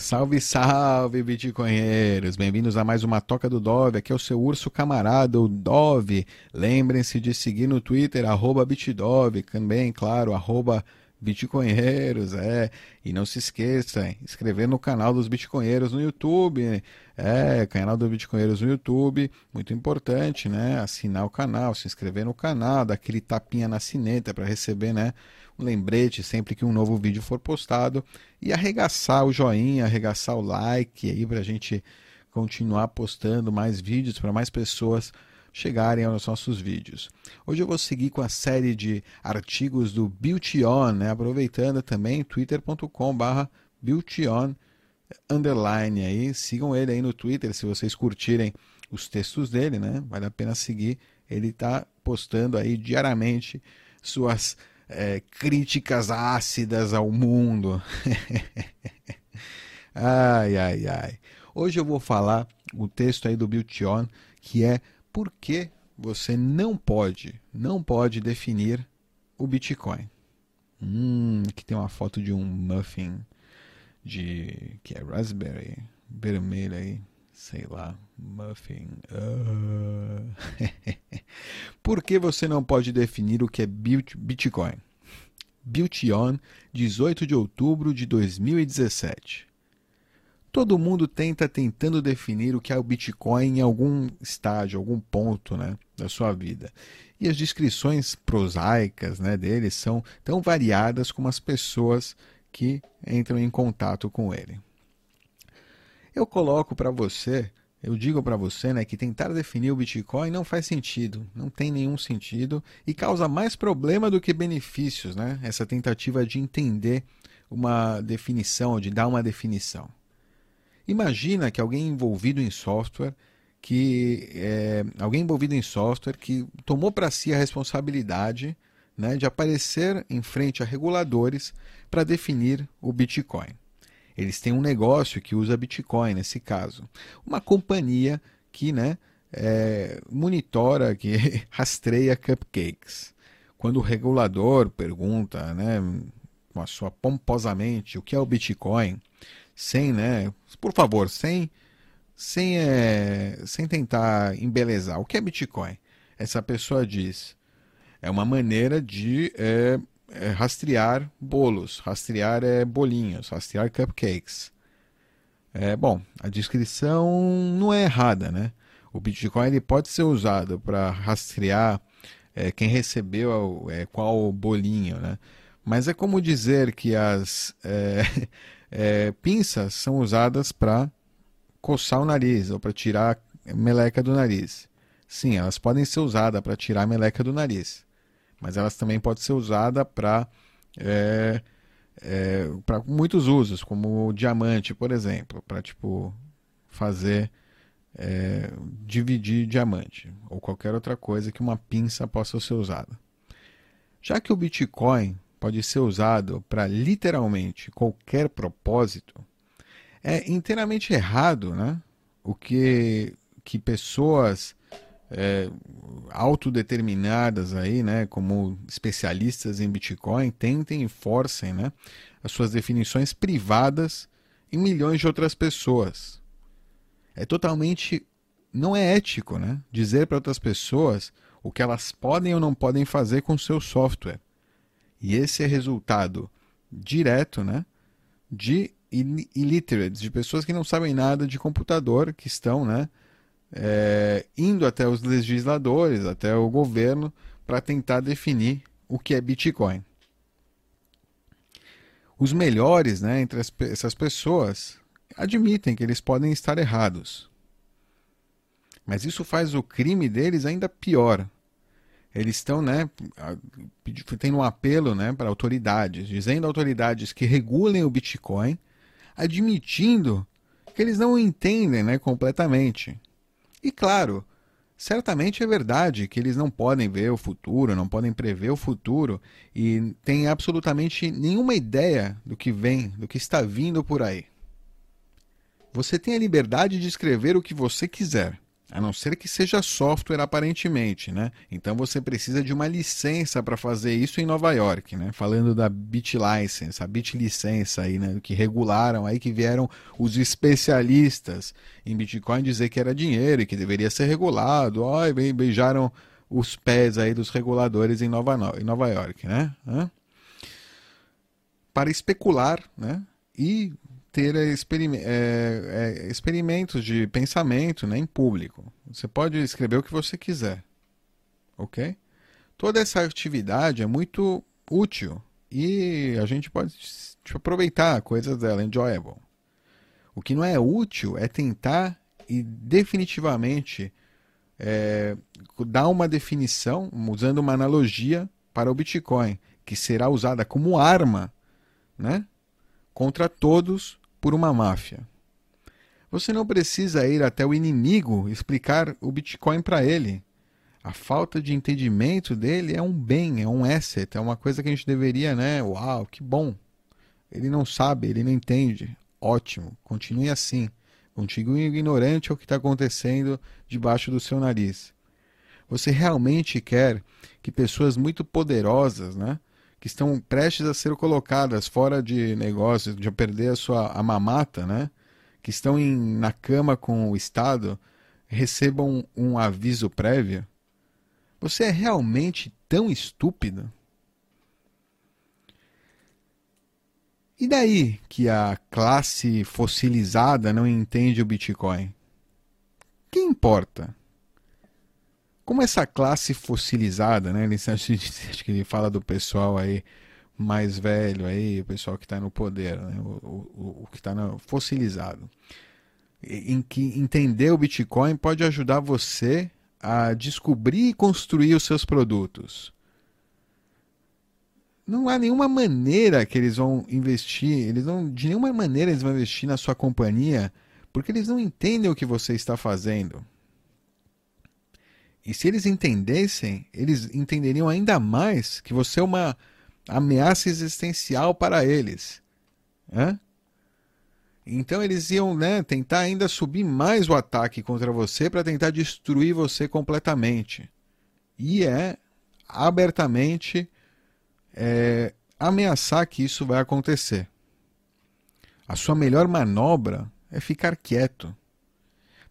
Salve, salve, bitcoinheiros! Bem-vindos a mais uma Toca do Dove. Aqui é o seu urso camarada, o Dove. Lembrem-se de seguir no Twitter, arroba bitdove, também, claro, arroba bitcoinheiros, é. E não se esqueça, inscrever no canal dos bitcoinheiros no YouTube. É, canal dos bitcoinheiros no YouTube, muito importante, né? Assinar o canal, se inscrever no canal, dar aquele tapinha na sineta para receber, né? Um lembrete sempre que um novo vídeo for postado e arregaçar o joinha, arregaçar o like aí para a gente continuar postando mais vídeos para mais pessoas chegarem aos nossos vídeos. Hoje eu vou seguir com a série de artigos do Beautyon, né? aproveitando também twitter.com/barra Beautyon underline aí, sigam ele aí no Twitter se vocês curtirem os textos dele, né? Vale a pena seguir. Ele está postando aí diariamente suas é, críticas ácidas ao mundo. ai, ai, ai. Hoje eu vou falar o texto aí do Beautyon, que é por que você não pode, não pode definir o Bitcoin. Hum, que tem uma foto de um muffin de que é raspberry vermelho aí, sei lá, muffin. Uh... Por que você não pode definir o que é Bitcoin? Beautyon, 18 de outubro de 2017. Todo mundo tenta tentando definir o que é o Bitcoin em algum estágio, algum ponto né, da sua vida. E as descrições prosaicas né, dele são tão variadas como as pessoas que entram em contato com ele. Eu coloco para você, eu digo para você né, que tentar definir o Bitcoin não faz sentido, não tem nenhum sentido e causa mais problema do que benefícios, né? essa tentativa de entender uma definição, de dar uma definição. Imagina que alguém envolvido em software, que é, alguém envolvido em software que tomou para si a responsabilidade né, de aparecer em frente a reguladores para definir o Bitcoin. Eles têm um negócio que usa Bitcoin nesse caso, uma companhia que né, é, monitora, que rastreia cupcakes. Quando o regulador pergunta, né, sua pomposamente, o que é o Bitcoin, sem, né, por favor, sem, sem, é, sem tentar embelezar. O que é Bitcoin? Essa pessoa diz, é uma maneira de é, é, rastrear bolos, rastrear é, bolinhos, rastrear cupcakes. É, bom, a descrição não é errada, né? O Bitcoin ele pode ser usado para rastrear é, quem recebeu é, qual bolinho, né? Mas é como dizer que as é, é, pinças são usadas para coçar o nariz ou para tirar meleca do nariz. Sim, elas podem ser usadas para tirar meleca do nariz, mas elas também podem ser usadas para é, é, para muitos usos, como diamante, por exemplo, para tipo fazer é, dividir diamante ou qualquer outra coisa que uma pinça possa ser usada. Já que o Bitcoin pode ser usado para literalmente qualquer propósito, é inteiramente errado né? o que, que pessoas é, autodeterminadas aí, né, como especialistas em Bitcoin, tentem e forcem né, as suas definições privadas em milhões de outras pessoas. É totalmente não é ético, né, dizer para outras pessoas o que elas podem ou não podem fazer com seu software. E esse é resultado direto né, de illiterates, de pessoas que não sabem nada de computador, que estão né, é, indo até os legisladores, até o governo, para tentar definir o que é Bitcoin. Os melhores né, entre as, essas pessoas admitem que eles podem estar errados. Mas isso faz o crime deles ainda pior, eles estão né, tendo um apelo né, para autoridades, dizendo autoridades que regulem o Bitcoin, admitindo que eles não entendem né, completamente. E claro, certamente é verdade que eles não podem ver o futuro, não podem prever o futuro e têm absolutamente nenhuma ideia do que vem, do que está vindo por aí. Você tem a liberdade de escrever o que você quiser. A não ser que seja software aparentemente, né? Então você precisa de uma licença para fazer isso em Nova York, né? Falando da BitLicense, a BitLicença aí, né? Que regularam aí que vieram os especialistas em Bitcoin dizer que era dinheiro e que deveria ser regulado. Ó, e beijaram os pés aí dos reguladores em Nova, em Nova York, né? Para especular, né? E ter experim é, é, experimentos de pensamento né, em público. Você pode escrever o que você quiser. Ok? Toda essa atividade é muito útil e a gente pode aproveitar coisas dela, enjoyable. O que não é útil é tentar e definitivamente é, dar uma definição, usando uma analogia para o Bitcoin, que será usada como arma né, contra todos por uma máfia. Você não precisa ir até o inimigo explicar o Bitcoin para ele. A falta de entendimento dele é um bem, é um asset, é uma coisa que a gente deveria, né? Uau, que bom. Ele não sabe, ele não entende. Ótimo, continue assim. Continue ignorante ao que está acontecendo debaixo do seu nariz. Você realmente quer que pessoas muito poderosas, né? Que estão prestes a ser colocadas fora de negócios, de perder a sua a mamata, né? que estão em, na cama com o Estado, recebam um aviso prévio? Você é realmente tão estúpido? E daí que a classe fossilizada não entende o Bitcoin? Quem importa? Como essa classe fossilizada, né? Ele, acho que ele fala do pessoal aí mais velho aí, o pessoal que está no poder, né? o, o, o que está fossilizado. Em que entender o Bitcoin pode ajudar você a descobrir e construir os seus produtos. Não há nenhuma maneira que eles vão investir, eles não, de nenhuma maneira eles vão investir na sua companhia, porque eles não entendem o que você está fazendo. E se eles entendessem, eles entenderiam ainda mais que você é uma ameaça existencial para eles. Né? Então eles iam né, tentar ainda subir mais o ataque contra você para tentar destruir você completamente. E é abertamente é, ameaçar que isso vai acontecer. A sua melhor manobra é ficar quieto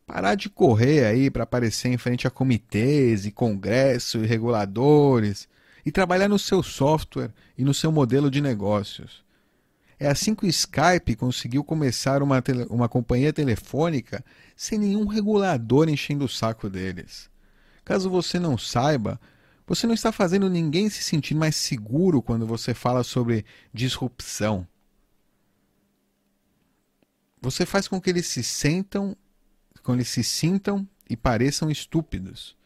parar de correr aí para aparecer em frente a comitês e congresso e reguladores e trabalhar no seu software e no seu modelo de negócios. É assim que o Skype conseguiu começar uma, uma companhia telefônica sem nenhum regulador enchendo o saco deles. Caso você não saiba, você não está fazendo ninguém se sentir mais seguro quando você fala sobre disrupção. Você faz com que eles se sentam quando eles se sintam e pareçam estúpidos.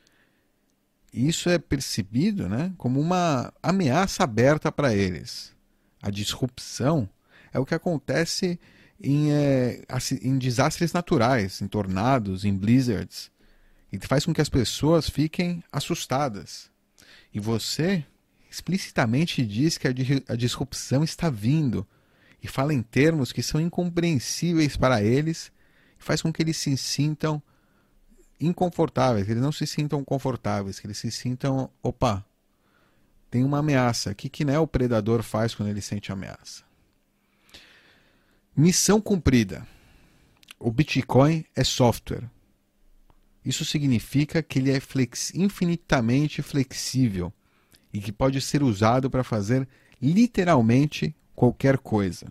Isso é percebido né, como uma ameaça aberta para eles. A disrupção é o que acontece em, é, em desastres naturais, em tornados, em blizzards, e faz com que as pessoas fiquem assustadas. E você explicitamente diz que a, a disrupção está vindo e fala em termos que são incompreensíveis para eles faz com que eles se sintam inconfortáveis, que eles não se sintam confortáveis, que eles se sintam, opa, tem uma ameaça. O que, que né, o predador faz quando ele sente ameaça? Missão cumprida. O Bitcoin é software. Isso significa que ele é flex infinitamente flexível e que pode ser usado para fazer literalmente qualquer coisa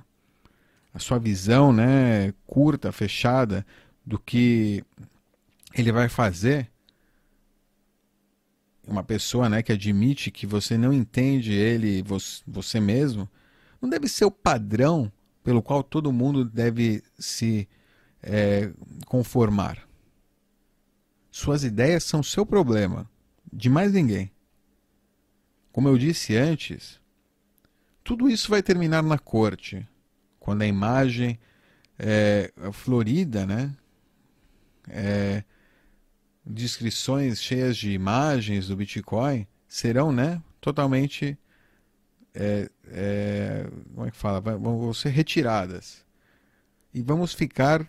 a sua visão né, curta, fechada do que ele vai fazer, uma pessoa né, que admite que você não entende ele, você mesmo, não deve ser o padrão pelo qual todo mundo deve se é, conformar. Suas ideias são seu problema, de mais ninguém. Como eu disse antes, tudo isso vai terminar na corte, quando a imagem é florida, né? É, descrições cheias de imagens do Bitcoin serão, né? Totalmente, é, é, como é que fala? Vão ser retiradas e vamos ficar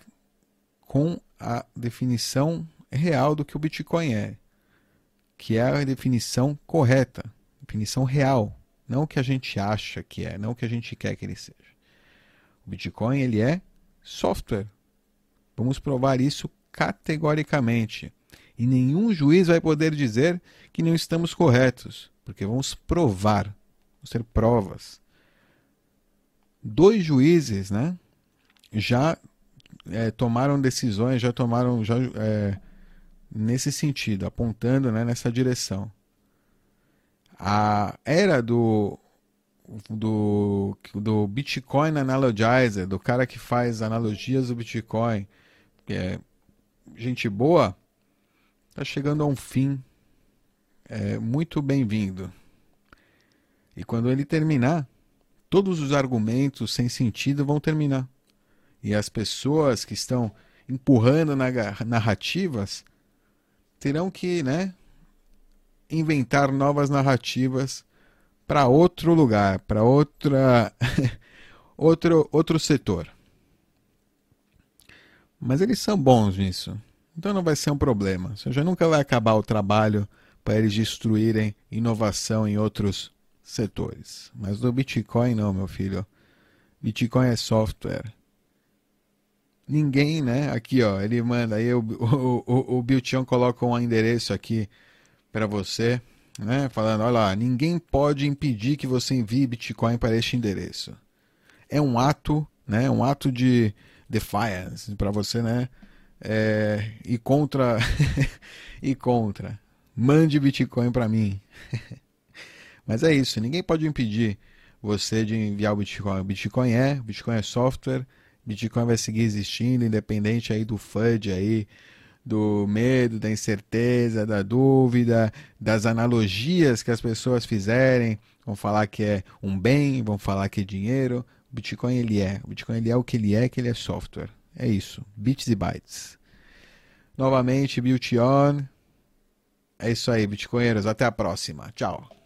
com a definição real do que o Bitcoin é, que é a definição correta, definição real, não o que a gente acha que é, não o que a gente quer que ele seja. Bitcoin ele é software. Vamos provar isso categoricamente. E nenhum juiz vai poder dizer que não estamos corretos, porque vamos provar, vão ser provas. Dois juízes, né, já é, tomaram decisões, já tomaram já, é, nesse sentido, apontando né, nessa direção. A era do, do, do Bitcoin Analogizer, do cara que faz analogias do Bitcoin, que é gente boa, está chegando a um fim é, muito bem-vindo. E quando ele terminar, todos os argumentos sem sentido vão terminar. E as pessoas que estão empurrando narrativas terão que né, inventar novas narrativas para outro lugar, para outra outro outro setor. Mas eles são bons nisso. Então não vai ser um problema. Você já nunca vai acabar o trabalho para eles destruírem inovação em outros setores. Mas no Bitcoin não, meu filho. Bitcoin é software. Ninguém, né? Aqui, ó, ele manda aí o, o, o, o coloca um endereço aqui para você, né? Falando, olha lá, ninguém pode impedir que você envie Bitcoin para este endereço. É um ato, né? Um ato de defiance para você, né? É, e contra e contra. Mande Bitcoin para mim. Mas é isso, ninguém pode impedir você de enviar o Bitcoin. Bitcoin é, Bitcoin é software, Bitcoin vai seguir existindo, independente aí do FUD aí, do medo, da incerteza, da dúvida, das analogias que as pessoas fizerem, vão falar que é um bem, vão falar que é dinheiro. O Bitcoin ele é, o Bitcoin ele é o que ele é, que ele é software. É isso, bits e bytes. Novamente, Built On. É isso aí, Bitcoinheiros. Até a próxima. Tchau.